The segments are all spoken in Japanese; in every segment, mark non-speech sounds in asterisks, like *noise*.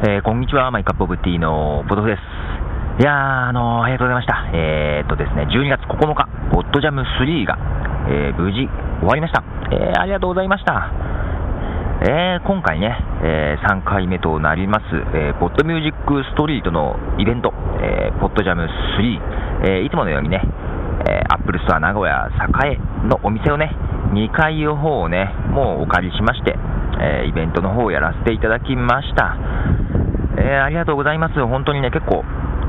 えー、こんにちは、 My Cup of Tea のポトフです。いやー、あのー、ありがとうございました。えー、っとですね、12月9日、 Pod Jam 3が、えー、無事終わりました。えー、ありがとうございました。えー、今回ね、えー、3回目となります、えー、 Pod Music Street のイベント、えー、 Pod Jam 3、えー、いつものようにね、えー、 Apple Store 名古屋栄のお店をね、2階の方をね、もうお借りしまして、えー、イベントの方をやらせていただきました。えー、ありがとうございます。本当にね、結構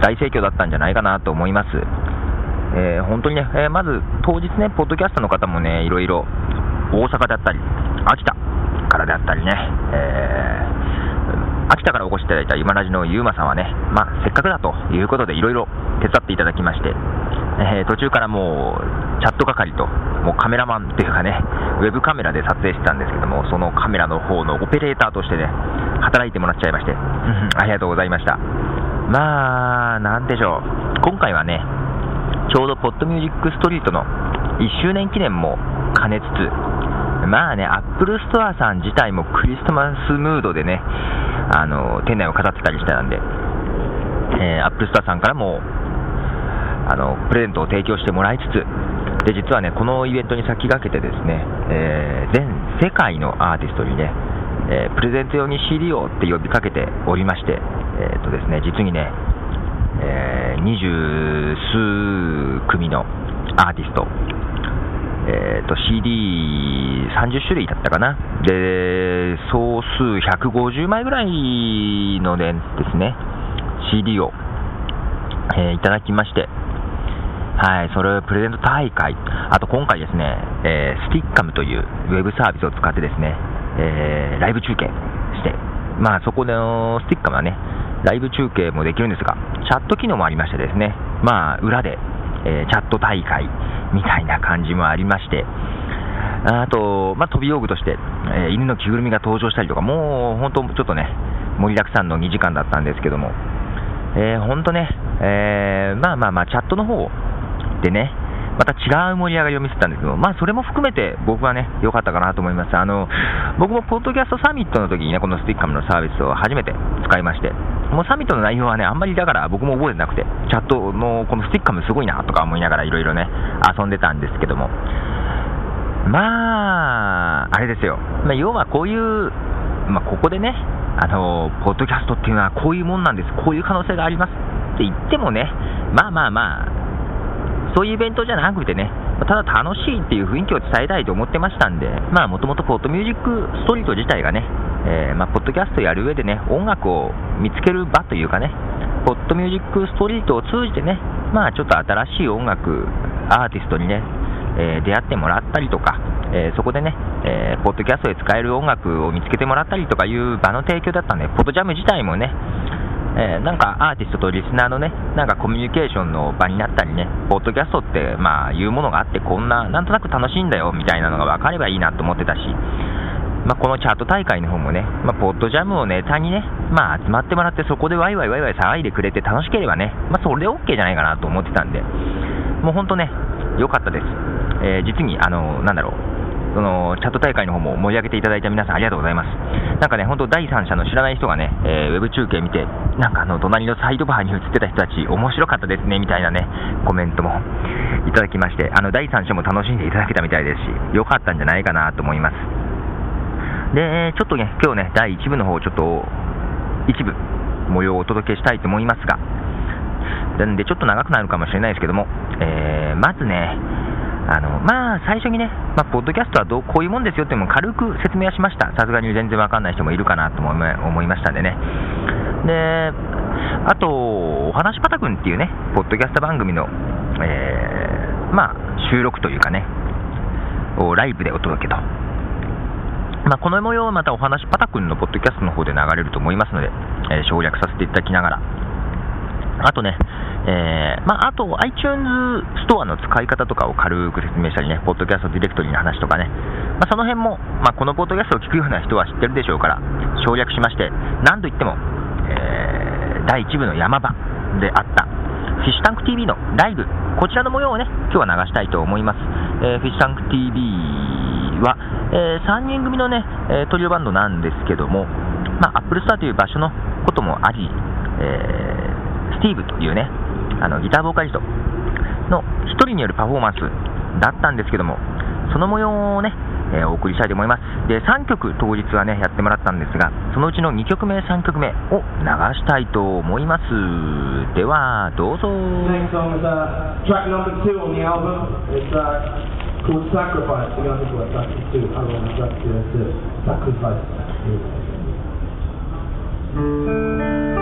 大盛況だったんじゃないかなと思います。えー、本当にね、えまず当日ね、ポッドキャストの方もね、いろいろ大阪だったり、秋田からであったりね、えー、秋田からお越しいただいた今ラジのゆうまさんはね、まあ、せっかくだということで、いろいろ手伝っていただきまして、えー、途中からもう、チャット係と、もうカメラマンっていうかね、ウェブカメラで撮影してたんですけども、そのカメラの方のオペレーターとしてね、働いてもらっちゃいまして、ありがとうございました。まあ、なんでしょう、今回はね、ちょうど Pod Music Street の1周年記念も兼ねつつ、まあね、 Apple Store さん自体もクリスマスムードでね、あの店内を飾ってたりしてたんで、えー、 Apple Store さんからもあのプレゼントを提供してもらいつつ、で実はね、このイベントに先駆けてですね、えー、全世界のアーティストにね、えー、プレゼント用に CD をって呼びかけておりまして、えーとですね、実にね、えー、二十数組のアーティスト、えーと、CD30 種類だったかな、で総数150枚ぐらいの、ね、ですね CD を、えー、いただきまして、はい、それプレゼント大会、あと今回ですね、えー、スティッカムというウェブサービスを使ってですね、えー、ライブ中継して、まあそこのスティッカムはね、ライブ中継もできるんですが、チャット機能もありましてですね、まあ裏で、えー、チャット大会みたいな感じもありまして、あと、まあ、飛び用具として、えー、犬の着ぐるみが登場したりとか、もう本当、ちょっとね、盛りだくさんの2時間だったんですけども、えー、本当ね、えー、まあまあまあ、チャットの方をでね、また違う盛り上がりを見せたんですけど、まあ、それも含めて僕はね、良かったかなと思います。あの、僕もポッドキャストサミットの時にね、このスティッカムのサービスを初めて使いまして、もうサミットの内容はね、あんまりだから僕も覚えてなくて、チャットのこのスティッカムすごいなとか思いながらいろいろね、遊んでたんですけども、まあ、あれですよ、まあ、要はこういう、まあ、ここでね、あの、ポッドキャストっていうのはこういうもんなんです、こういう可能性があります。って言ってもね、まあまあまあ、そういうイベントじゃなくてね、ただ楽しいっていう雰囲気を伝えたいと思ってましたんで、まあもともとポッドミュージックストリート自体がね、えー、まあ、ポッドキャストやる上でね、音楽を見つける場というかね、ポッドミュージックストリートを通じてね、まあちょっと新しい音楽、アーティストにね、えー、出会ってもらったりとか、えー、そこでね、えー、ポッドキャストで使える音楽を見つけてもらったりとかいう場の提供だったんで、ポッドジャム自体もね、えー、なんかアーティストとリスナーのね、なんかコミュニケーションの場になったりね、ポッドキャストって、まあ、いうものがあって、こんな、なんとなく楽しいんだよみたいなのが分かればいいなと思ってたし、まあ、このチャート大会の方もね、まあ、ポッドジャムをネタにね、まあ、集まってもらって、そこでワイワイワイワイ騒いでくれて楽しければね、まあ、それで OK じゃないかなと思ってたんで、もう本当ね、良かったです。えー、実に、あの、なんだろう、そのチャット大会の方も盛り上げていただいた皆さんありがとうございます。なんかね、本当第三者の知らない人がね、えー、ウェブ中継見て、なんかあの隣のサイドバーに映ってた人たち面白かったですねみたいなね、コメントもいただきまして、あの第三者も楽しんでいただけたみたいですし、良かったんじゃないかなと思います。で、ちょっとね、今日ね、第1部の方、ちょっと一部模様をお届けしたいと思いますが、なんでちょっと長くなるかもしれないですけども、えー、まずね、あのまあ、最初にね、まあ、ポッドキャストはどうこういうもんですよっても軽く説明はしました、さすがに全然わかんない人もいるかなと思いましたんでね。であと、お話パタくんっていうね、ポッドキャスト番組の、えー、まあ、収録というかね、をライブでお届けと。まあ、この模様はまたお話パタくんのポッドキャストの方で流れると思いますので、えー、省略させていただきながら、あとね、えー、まあ、あと iTunes ストアの使い方とかを軽く説明したりね、ポッドキャストディレクトリの話とかね、まあ、その辺も、まあ、このポッドキャストを聞くような人は知ってるでしょうから、省略しまして、なんといっても、えー、第1部の山場であった、フィッシュタンク TV のライブ、こちらの模様をね、今日は流したいと思います。えー、フィッシュタンク TV は、えー、3人組のね、えトリオバンドなんですけども、まあ、アップルスターという場所のこともあり、えー、スティーブというね、あのギターボーカリストの1人によるパフォーマンスだったんですけども、その模様をね、えー、お送りしたいと思います。で、3曲当日はね、やってもらったんですが、そのうちの2曲目、3曲目を流したいと思います。では、どうぞ。called Sacrifice. The other word, that's the two. I want to sacrifice. heart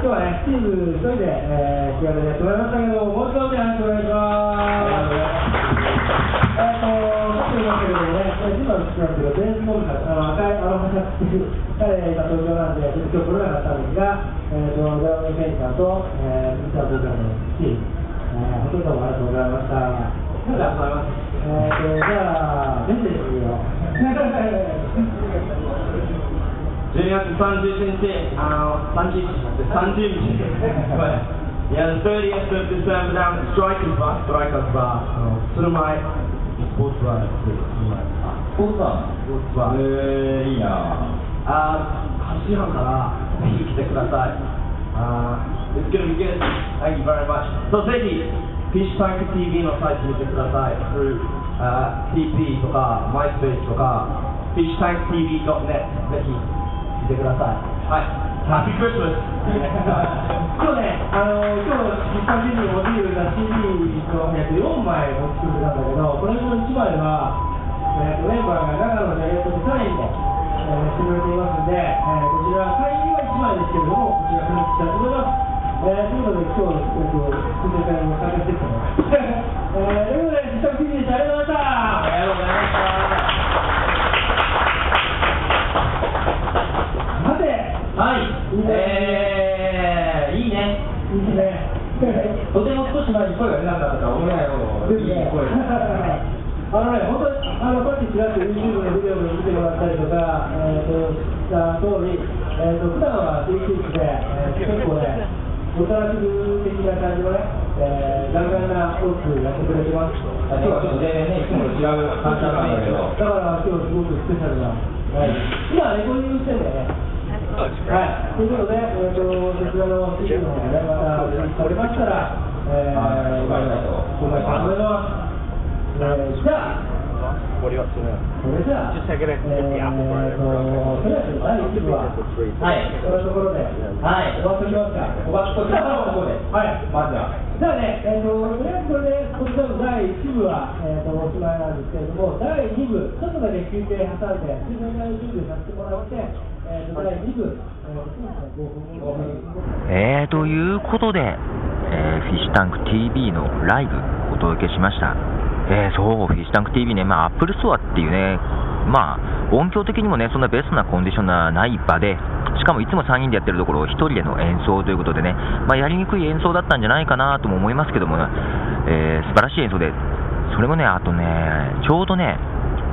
今日はね、チーム一人で、えー、気軽でやってもらいましたけど、もう一度お話お願いします。えっと、さっき言いましたけどね、えー今の好きなんですけど、ベースボールから、あの赤いアロハシャツっていう、彼、今東京なんで、ちょっと今日来れなかったんですが、えー、と、ドラムフェイターと、えー、ギターボーカルのチーム、えー、ほとんどもありがとうございました。ありがとうございます。えーと、じゃあ、メッセージを。12月30日、あの、30日、30日。いや、30th of December down at Strikers Bar、Strikers Bar、あの、鶴舞スポーツバーです。鶴舞スポーツバスポーツバー。えー、いいなあー、8時半からぜひ来てください。あー、It's gonna be good. Thank you very much. そう、ぜひ、フィッシュタンク TV のサイト見てください。through あー TP とか、MySpace とか、fishtanktv.net ぜひてください。はい。Happy Christmas! 今日ね、あの今日、一般的にモデルが CD のやつ4枚持ってきてたんだけど、これの1枚は、えーと、メンバーが長野で、えーと、サインも、えーしてくれていますので、えーこちら、サインは1枚ですけれども、こちら、付録したいと思います。えー *laughs* ということで、今日、えーと、進め会に参加していきたいと思います。えーということで、実際 TV でした。ありがとうございました。ありがとうございました。さて、はい。えー、いいね。いいですね。とても少し前に声が出なかったから思えないあのね、本当に、あの、さっきちらっと YouTube のビデオで見てもらったりとか、えっ、と、した通り、えっ、と、普段は DQ で、えー結構ね、オタラク的な感じのね、えー、ガンガンなトークやってくれてます。今日はちょっと全然ね、いつもと違う感じなんだけど、だから今日すごくスペシャルな、はい、今レコーディングしてんだよね。はい、ということで、えー、とそちらの CD の方がね、またリリースされましたら、えー、はい紹介したいと紹介したいと思います。えー、じゃあ、ね、これで、こちらの第1部は、おしまいなんですけれども、第2部、ちょっとだけ休憩挟んで、終了の準備させてもらって、第2部、ということで、えーフィッシュタンク TV のライブお届けしました。えーそう、フィッシュタンク TV ね、まあ、アップルストアっていうね、まあ、音響的にもね、そんなベストなコンディションがない場で、しかもいつも3人でやってるところを1人での演奏ということでね、まあ、やりにくい演奏だったんじゃないかなとも思いますけども、ねえー素晴らしい演奏で、それもね、あとね、ちょうどね、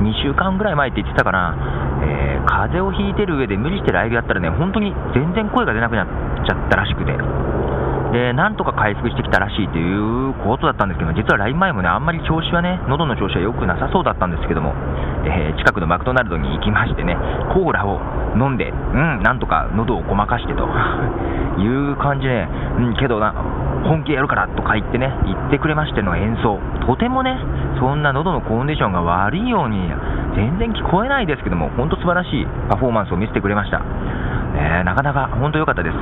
2週間ぐらい前って言ってたかな、えー風邪をひいてる上で無理してライブやったらね、本当に全然声が出なくなっちゃったらしくて。で、なんとか回復してきたらしいということだったんですけど、実はライブ前もね、あんまり調子はね、喉の調子は良くなさそうだったんですけども、えー近くのマクドナルドに行きましてね、コーラを飲んで、うん、なんとか喉をごまかしてと *laughs* いう感じで、うん、けどな、本気でやるからとか言ってね、言ってくれましての演奏、とてもね、そんな喉のコンディションが悪いように、全然聞こえないですけども、本当素晴らしいパフォーマンスを見せてくれました。えーなかなか本当良かったです、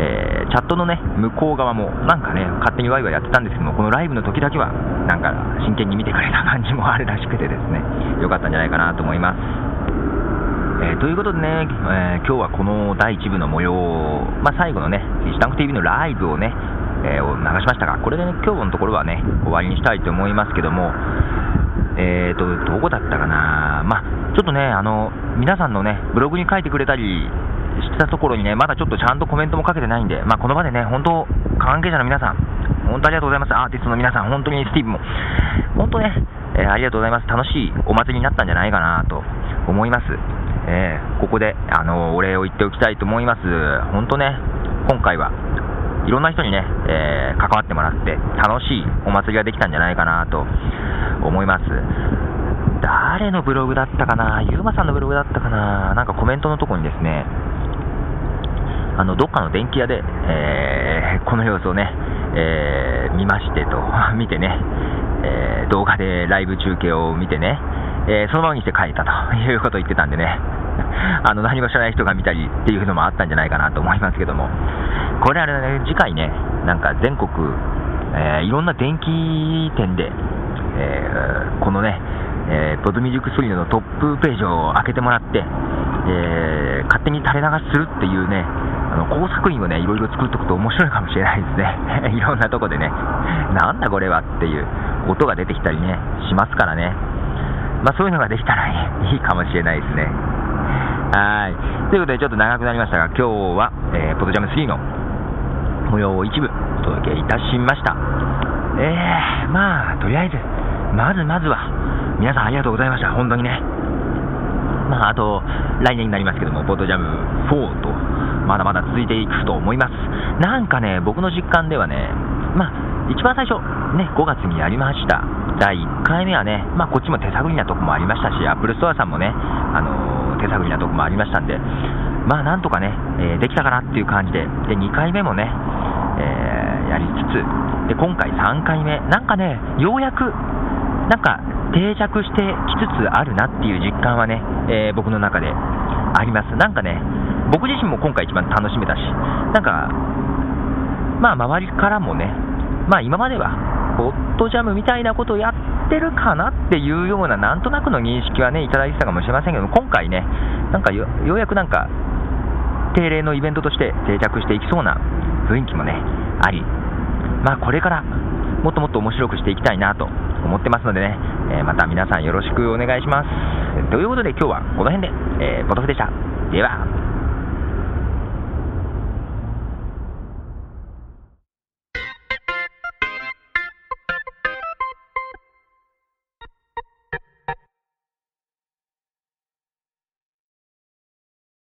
えーチャットのね向こう側もなんかね勝手にワイワイやってたんですけどもこのライブの時だけはなんか真剣に見てくれた感じもあるらしくてですね *laughs* 良かったんじゃないかなと思います。えーということでね、えー今日はこの第1部の模様、まあ、最後のね、シタンク TV のライブをね、えー流しましたが、これでね、今日のところはね、終わりにしたいと思いますけども、えーと、どこだったかな、まあ、ちょっとね、あの、皆さんのね、ブログに書いてくれたりしてたところにね、まだちょっとちゃんとコメントもかけてないんで、まあ、この場でね、本当、関係者の皆さん、本当ありがとうございます。アーティストの皆さん、本当にスティーブも、本当ね、えーありがとうございます。楽しいお祭りになったんじゃないかなと思います。えーここで、あの、お礼を言っておきたいと思います。本当ね、今回はいろんな人にね、え関わってもらって、楽しいお祭りができたんじゃないかなと思います。誰のブログだったかな、ゆうまさんのブログだったかな、なんかコメントのとこにですね、あのどっかの電気屋で、えーこの様子をね、えー見ましてと、*laughs* 見てね、えー動画でライブ中継を見てね、えそのままにして帰ったと *laughs* いうことを言ってたんでね、*laughs* あの何も知らない人が見たりっていうのもあったんじゃないかなと思いますけども、これあれね、次回ね、なんか全国、えいろんな電気店で、えこのね、えーポッドミュージックスリーのトップページを開けてもらって、えー勝手に垂れ流しするっていうね、あの工作員をね、いろいろ作っておくと面白いかもしれないですね。*laughs* いろんなとこでね、なんだこれはっていう音が出てきたりね、しますからね。まあそういうのができたらいいかもしれないですね。はい。ということで、ちょっと長くなりましたが、今日は、えーポッドジャム3の模様を一部お届けいたしました。えー、まあ、とりあえず、まずまずは、皆さんありがとうございました。本当にね。まあ、あと、来年になりますけども、ポッドジャム4と、まだまだ続いていくと思います。なんかね、僕の実感ではね、まあ、一番最初、ね、5月にやりました。第1回目はね、まあ、こっちも手探りなとこもありましたし、アップルストアさんもね、あのー手探りなとこもありましたんで、まあ、なんとかね、えーできたかなっていう感じで、で、2回目もね、えーやりつつ、で、今回3回目、なんかね、ようやく、なんか定着してきつつあるなっていう実感はね、え僕の中であります。なんかね、僕自身も今回一番楽しめたし、なんか、まあ周りからもね、まあ今までは、ホットジャムみたいなことをやってるかなっていうような、なんとなくの認識はね、いただいてたかもしれませんけど、今回ね、なんかよようやくなんか、定例のイベントとして定着していきそうな雰囲気もね、あり、まあこれからもっともっと面白くしていきたいなと思ってますのでね、えーまた皆さんよろしくお願いします。ということで今日はこの辺で、えーポトフでした。では。